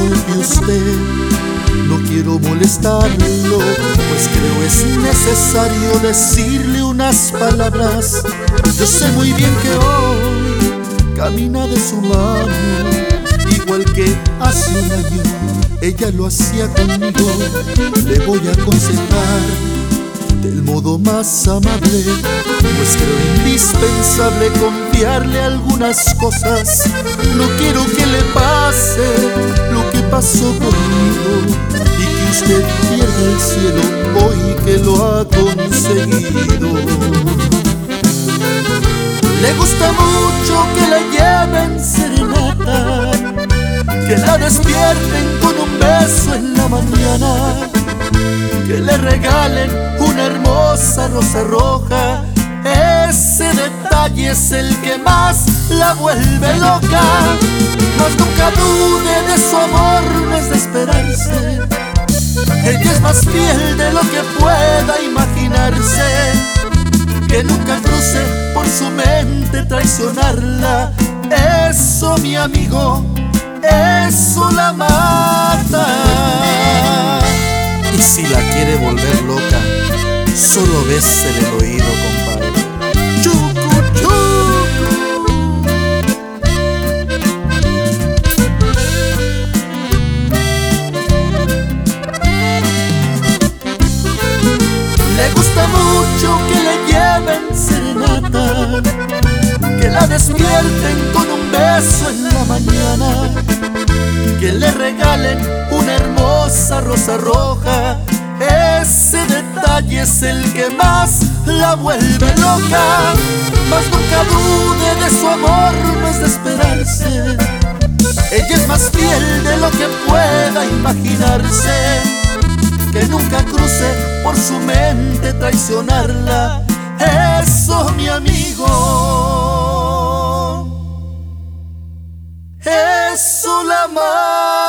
disculpe usted, no quiero molestarlo, pues creo es necesario decirle unas palabras. Yo sé muy bien que hoy camina de su mano, igual que hace un ella lo hacía conmigo. Le voy a aconsejar del modo más amable, pues creo indispensable confiarle algunas cosas. No quiero que le pase lo que pasó conmigo y que usted pierda el cielo hoy que lo ha conseguido. Le gusta mucho que la lleven serenata, que la despierten con un beso en la mañana que le regalen hermosa rosa roja. Ese detalle es el que más la vuelve loca. Nunca dude de su amor, no es de esperarse. Ella es más fiel de lo que pueda imaginarse. Que nunca cruce por su mente traicionarla. Eso, mi amigo, eso la mata. Si la quiere volver loca, solo bésele el oído, compadre. Chucu, chucu. Le gusta mucho que le lleven serenata, que la despierten con un beso en la mañana, que le regalen una hermosa rosa roja. Ese detalle es el que más la vuelve loca. Mas nunca dude de su amor, no es de esperarse. Ella es más fiel de lo que pueda imaginarse. Que nunca cruce por su mente traicionarla. Eso, mi amigo. Eso la más.